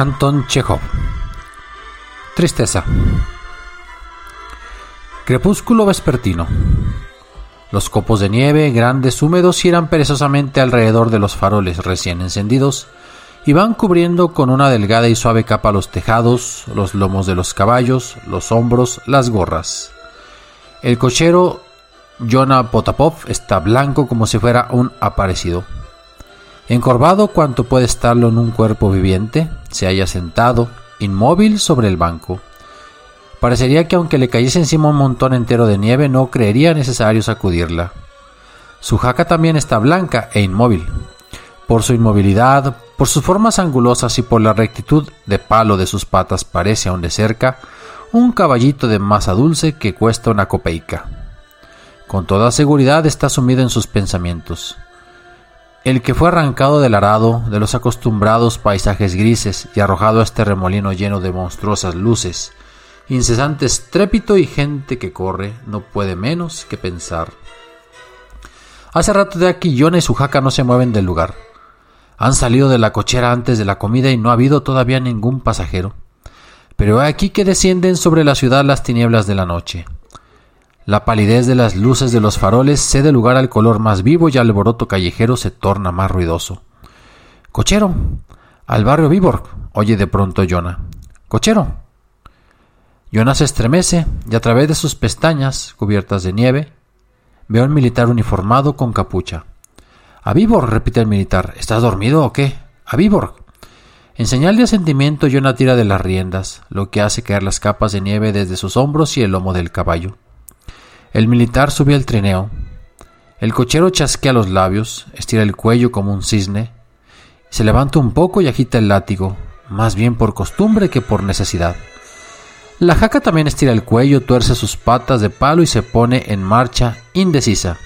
Anton Chekhov. Tristeza. Crepúsculo vespertino. Los copos de nieve, grandes, húmedos, giran perezosamente alrededor de los faroles recién encendidos y van cubriendo con una delgada y suave capa los tejados, los lomos de los caballos, los hombros, las gorras. El cochero Jonah Potapov está blanco como si fuera un aparecido. Encorvado cuanto puede estarlo en un cuerpo viviente, se halla sentado, inmóvil sobre el banco. Parecería que aunque le cayese encima un montón entero de nieve no creería necesario sacudirla. Su jaca también está blanca e inmóvil. Por su inmovilidad, por sus formas angulosas y por la rectitud de palo de sus patas parece aún de cerca un caballito de masa dulce que cuesta una copeica. Con toda seguridad está sumido en sus pensamientos. El que fue arrancado del arado, de los acostumbrados paisajes grises y arrojado a este remolino lleno de monstruosas luces, incesante estrépito y gente que corre, no puede menos que pensar. Hace rato de aquí Yona y su jaca no se mueven del lugar. Han salido de la cochera antes de la comida y no ha habido todavía ningún pasajero. Pero aquí que descienden sobre la ciudad las tinieblas de la noche. La palidez de las luces de los faroles cede lugar al color más vivo y al alboroto callejero se torna más ruidoso. Cochero, al barrio Viborg, oye de pronto Jonah. Cochero. Jonah se estremece y a través de sus pestañas, cubiertas de nieve, ve a un militar uniformado con capucha. A Viborg, repite el militar. ¿Estás dormido o qué? A Viborg. En señal de asentimiento, Jonah tira de las riendas, lo que hace caer las capas de nieve desde sus hombros y el lomo del caballo. El militar sube al trineo. El cochero chasquea los labios, estira el cuello como un cisne, se levanta un poco y agita el látigo, más bien por costumbre que por necesidad. La jaca también estira el cuello, tuerce sus patas de palo y se pone en marcha, indecisa.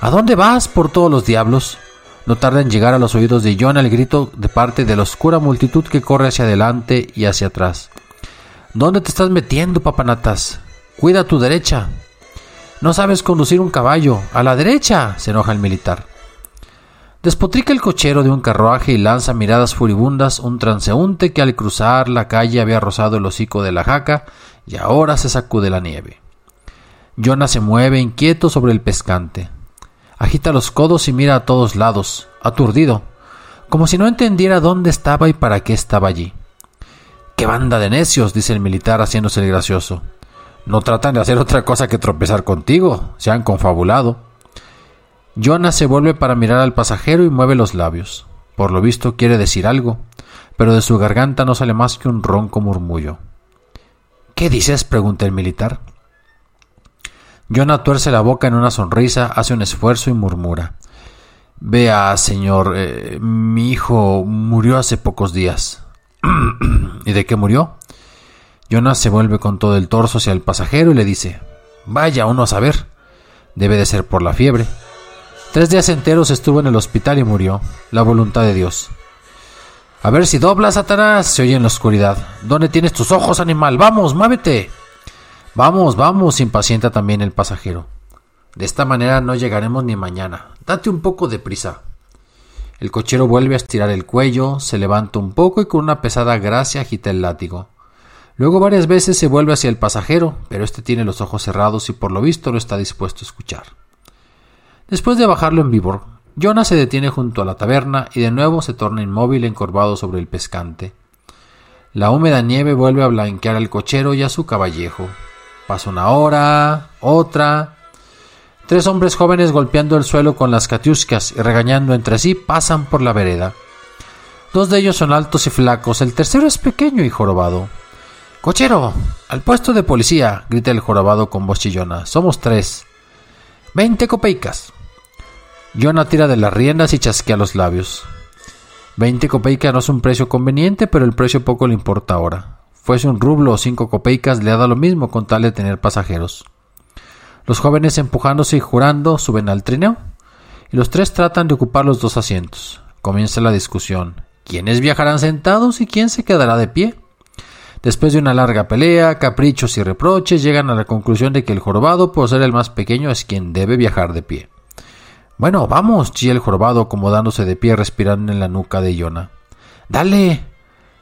¿A dónde vas por todos los diablos? No tarda en llegar a los oídos de John el grito de parte de la oscura multitud que corre hacia adelante y hacia atrás. ¿Dónde te estás metiendo, papanatas? Cuida a tu derecha. No sabes conducir un caballo. A la derecha. se enoja el militar. Despotrica el cochero de un carruaje y lanza miradas furibundas un transeúnte que al cruzar la calle había rozado el hocico de la jaca y ahora se sacude la nieve. Jonah se mueve inquieto sobre el pescante. Agita los codos y mira a todos lados, aturdido, como si no entendiera dónde estaba y para qué estaba allí. ¡Qué banda de necios! dice el militar haciéndose el gracioso. No tratan de hacer otra cosa que tropezar contigo. Se han confabulado. Jonas se vuelve para mirar al pasajero y mueve los labios. Por lo visto quiere decir algo, pero de su garganta no sale más que un ronco murmullo. ¿Qué dices? pregunta el militar. Jonah tuerce la boca en una sonrisa, hace un esfuerzo y murmura. Vea, señor, eh, mi hijo murió hace pocos días. ¿Y de qué murió? Jonas se vuelve con todo el torso hacia el pasajero y le dice, Vaya uno a saber. Debe de ser por la fiebre. Tres días enteros estuvo en el hospital y murió. La voluntad de Dios. A ver si dobla, Satanás, se oye en la oscuridad. ¿Dónde tienes tus ojos, animal? Vamos, muévete. Vamos, vamos, impacienta también el pasajero. De esta manera no llegaremos ni mañana. Date un poco de prisa. El cochero vuelve a estirar el cuello, se levanta un poco y con una pesada gracia agita el látigo. Luego varias veces se vuelve hacia el pasajero, pero éste tiene los ojos cerrados y por lo visto no está dispuesto a escuchar. Después de bajarlo en víbor, Jonah se detiene junto a la taberna y de nuevo se torna inmóvil encorvado sobre el pescante. La húmeda nieve vuelve a blanquear al cochero y a su caballejo. Pasa una hora, otra. Tres hombres jóvenes golpeando el suelo con las catiuscas y regañando entre sí pasan por la vereda. Dos de ellos son altos y flacos, el tercero es pequeño y jorobado. Cochero, al puesto de policía, grita el jorobado con voz chillona. Somos tres. Veinte copeicas. Jonah tira de las riendas y chasquea los labios. Veinte copeicas no es un precio conveniente, pero el precio poco le importa ahora. Fuese un rublo o cinco copeicas le da lo mismo con tal de tener pasajeros. Los jóvenes empujándose y jurando suben al trineo, y los tres tratan de ocupar los dos asientos. Comienza la discusión. ¿Quiénes viajarán sentados y quién se quedará de pie? Después de una larga pelea, caprichos y reproches, llegan a la conclusión de que el jorobado, por ser el más pequeño, es quien debe viajar de pie. Bueno, vamos, chilla el jorobado acomodándose de pie respirando en la nuca de Yona. Dale.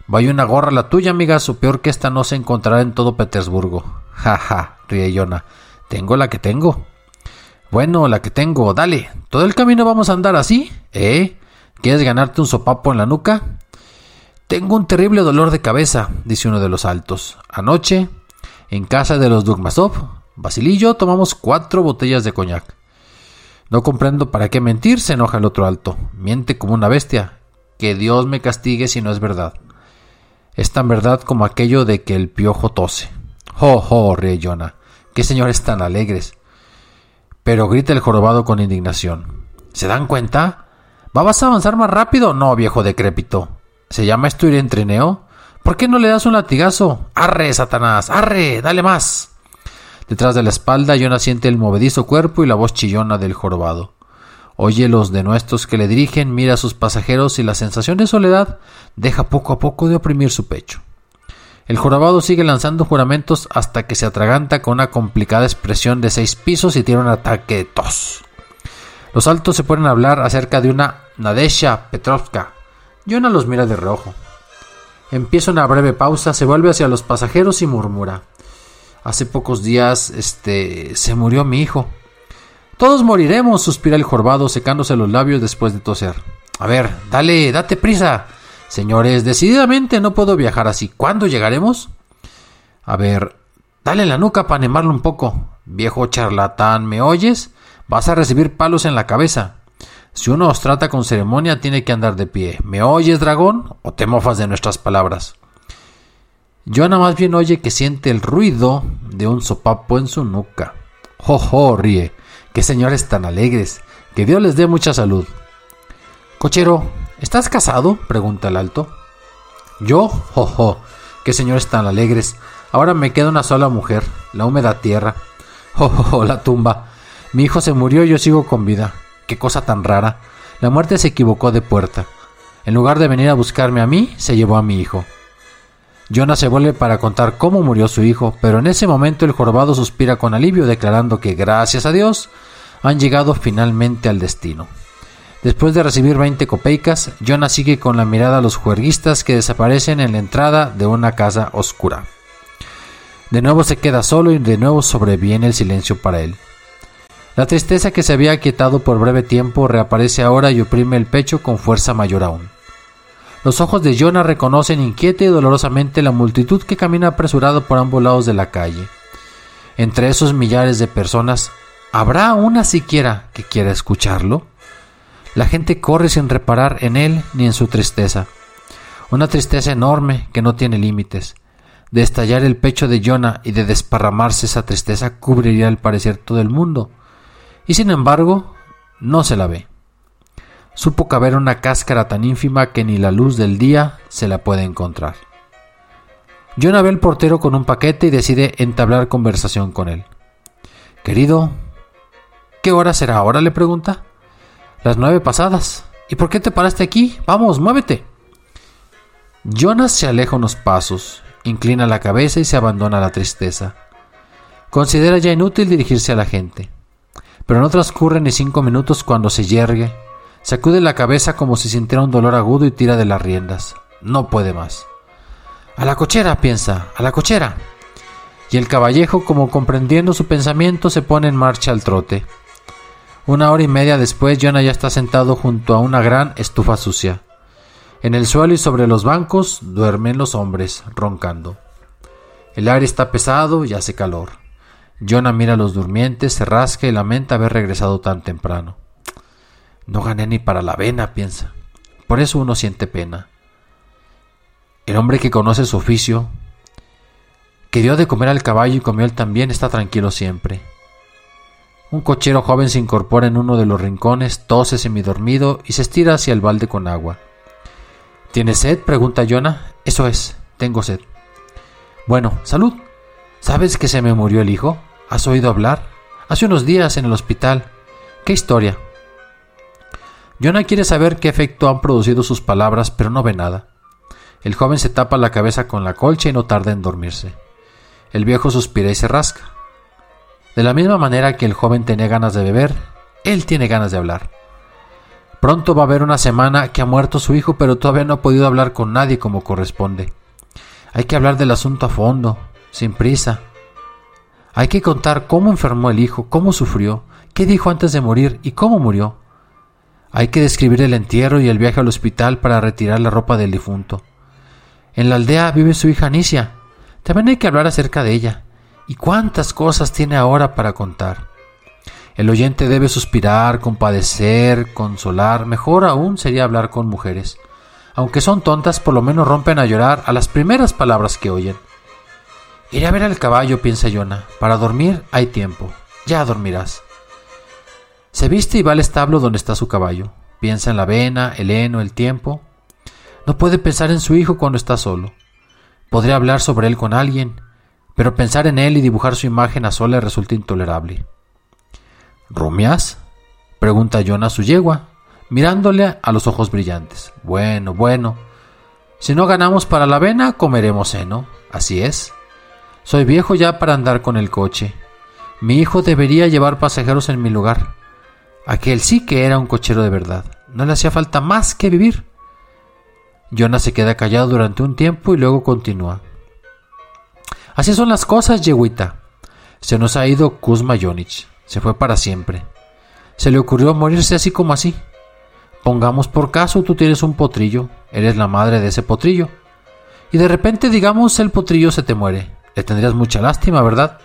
Vaya una gorra la tuya, amigas, o peor que esta no se encontrará en todo Petersburgo. Ja, ja, ríe Yona. Tengo la que tengo. Bueno, la que tengo, dale. ¿Todo el camino vamos a andar así? ¿Eh? ¿Quieres ganarte un sopapo en la nuca? Tengo un terrible dolor de cabeza, dice uno de los altos. Anoche, en casa de los Dugmasov, Basilillo, tomamos cuatro botellas de coñac. No comprendo para qué mentir, se enoja el otro alto. Miente como una bestia. Que Dios me castigue si no es verdad. Es tan verdad como aquello de que el piojo tose. ¡Jo, jo! ríe Jonah. ¡Qué señores tan alegres! Pero grita el jorobado con indignación. ¿Se dan cuenta? ¿Vas a avanzar más rápido? No, viejo decrépito. ¿Se llama esto ir en trineo? ¿Por qué no le das un latigazo? ¡Arre, Satanás! ¡Arre! ¡Dale más! Detrás de la espalda, Jonah siente el movedizo cuerpo y la voz chillona del jorobado. Oye los denuestos que le dirigen, mira a sus pasajeros y la sensación de soledad deja poco a poco de oprimir su pecho. El jorobado sigue lanzando juramentos hasta que se atraganta con una complicada expresión de seis pisos y tiene un ataque de tos. Los altos se ponen a hablar acerca de una Nadesha Petrovka, Jonah los mira de reojo. Empieza una breve pausa, se vuelve hacia los pasajeros y murmura. Hace pocos días, este, se murió mi hijo. Todos moriremos, suspira el jorobado, secándose los labios después de toser. A ver, dale, date prisa. Señores, decididamente no puedo viajar así. ¿Cuándo llegaremos? A ver, dale la nuca para animarlo un poco. Viejo charlatán, ¿me oyes? Vas a recibir palos en la cabeza. Si uno os trata con ceremonia, tiene que andar de pie. ¿Me oyes, dragón? ¿O te mofas de nuestras palabras? Joana más bien oye que siente el ruido de un sopapo en su nuca. ¡Jo, ríe. ¡Qué señores tan alegres! Que Dios les dé mucha salud. Cochero, ¿estás casado? pregunta el alto. Yo, ¡Jo, ¡Qué señores tan alegres! Ahora me queda una sola mujer, la húmeda tierra. ¡Jo, La tumba. Mi hijo se murió y yo sigo con vida. Qué cosa tan rara. La muerte se equivocó de puerta. En lugar de venir a buscarme a mí, se llevó a mi hijo. Jonah se vuelve para contar cómo murió su hijo, pero en ese momento el jorobado suspira con alivio declarando que gracias a Dios han llegado finalmente al destino. Después de recibir 20 copeicas, Jonah sigue con la mirada a los juerguistas que desaparecen en la entrada de una casa oscura. De nuevo se queda solo y de nuevo sobreviene el silencio para él. La tristeza que se había aquietado por breve tiempo reaparece ahora y oprime el pecho con fuerza mayor aún. Los ojos de Jonah reconocen inquieta y dolorosamente la multitud que camina apresurado por ambos lados de la calle. Entre esos millares de personas, ¿habrá una siquiera que quiera escucharlo? La gente corre sin reparar en él ni en su tristeza. Una tristeza enorme que no tiene límites. De estallar el pecho de Jonah y de desparramarse esa tristeza cubriría al parecer todo el mundo y sin embargo no se la ve. Supo caber una cáscara tan ínfima que ni la luz del día se la puede encontrar. Jonah ve al portero con un paquete y decide entablar conversación con él. Querido, ¿qué hora será ahora? le pregunta. Las nueve pasadas. ¿Y por qué te paraste aquí? Vamos, muévete. Jonas se aleja unos pasos, inclina la cabeza y se abandona a la tristeza. Considera ya inútil dirigirse a la gente pero no transcurren ni cinco minutos cuando se yergue, sacude la cabeza como si sintiera un dolor agudo y tira de las riendas. No puede más. A la cochera, piensa, a la cochera. Y el caballejo, como comprendiendo su pensamiento, se pone en marcha al trote. Una hora y media después, Jonah ya está sentado junto a una gran estufa sucia. En el suelo y sobre los bancos duermen los hombres, roncando. El aire está pesado y hace calor. Jonah mira a los durmientes, se rasca y lamenta haber regresado tan temprano. No gané ni para la avena, piensa. Por eso uno siente pena. El hombre que conoce su oficio, que dio de comer al caballo y comió él también, está tranquilo siempre. Un cochero joven se incorpora en uno de los rincones, tose semidormido y se estira hacia el balde con agua. ¿Tienes sed? pregunta Jonah. Eso es, tengo sed. Bueno, salud. ¿Sabes que se me murió el hijo? ¿Has oído hablar? Hace unos días en el hospital. ¿Qué historia? Jonah quiere saber qué efecto han producido sus palabras, pero no ve nada. El joven se tapa la cabeza con la colcha y no tarda en dormirse. El viejo suspira y se rasca. De la misma manera que el joven tiene ganas de beber, él tiene ganas de hablar. Pronto va a haber una semana que ha muerto su hijo, pero todavía no ha podido hablar con nadie como corresponde. Hay que hablar del asunto a fondo, sin prisa. Hay que contar cómo enfermó el hijo, cómo sufrió, qué dijo antes de morir y cómo murió. Hay que describir el entierro y el viaje al hospital para retirar la ropa del difunto. En la aldea vive su hija Anicia. También hay que hablar acerca de ella. ¿Y cuántas cosas tiene ahora para contar? El oyente debe suspirar, compadecer, consolar. Mejor aún sería hablar con mujeres. Aunque son tontas, por lo menos rompen a llorar a las primeras palabras que oyen. Iré a ver al caballo, piensa Yona. Para dormir hay tiempo. Ya dormirás. Se viste y va al establo donde está su caballo. Piensa en la avena, el heno, el tiempo. No puede pensar en su hijo cuando está solo. Podría hablar sobre él con alguien, pero pensar en él y dibujar su imagen a sola resulta intolerable. ¿Rumias? pregunta John a su yegua, mirándole a los ojos brillantes. Bueno, bueno. Si no ganamos para la avena, comeremos heno. Así es. Soy viejo ya para andar con el coche. Mi hijo debería llevar pasajeros en mi lugar. Aquel sí que era un cochero de verdad. No le hacía falta más que vivir. Jonah se queda callado durante un tiempo y luego continúa. Así son las cosas, yeguita. Se nos ha ido Kuzma Jonich. Se fue para siempre. Se le ocurrió morirse así como así. Pongamos por caso tú tienes un potrillo, eres la madre de ese potrillo. Y de repente digamos el potrillo se te muere. Le tendrías mucha lástima, ¿verdad?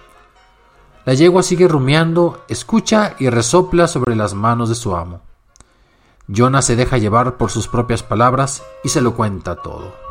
La yegua sigue rumiando, escucha y resopla sobre las manos de su amo. Jonah se deja llevar por sus propias palabras y se lo cuenta todo.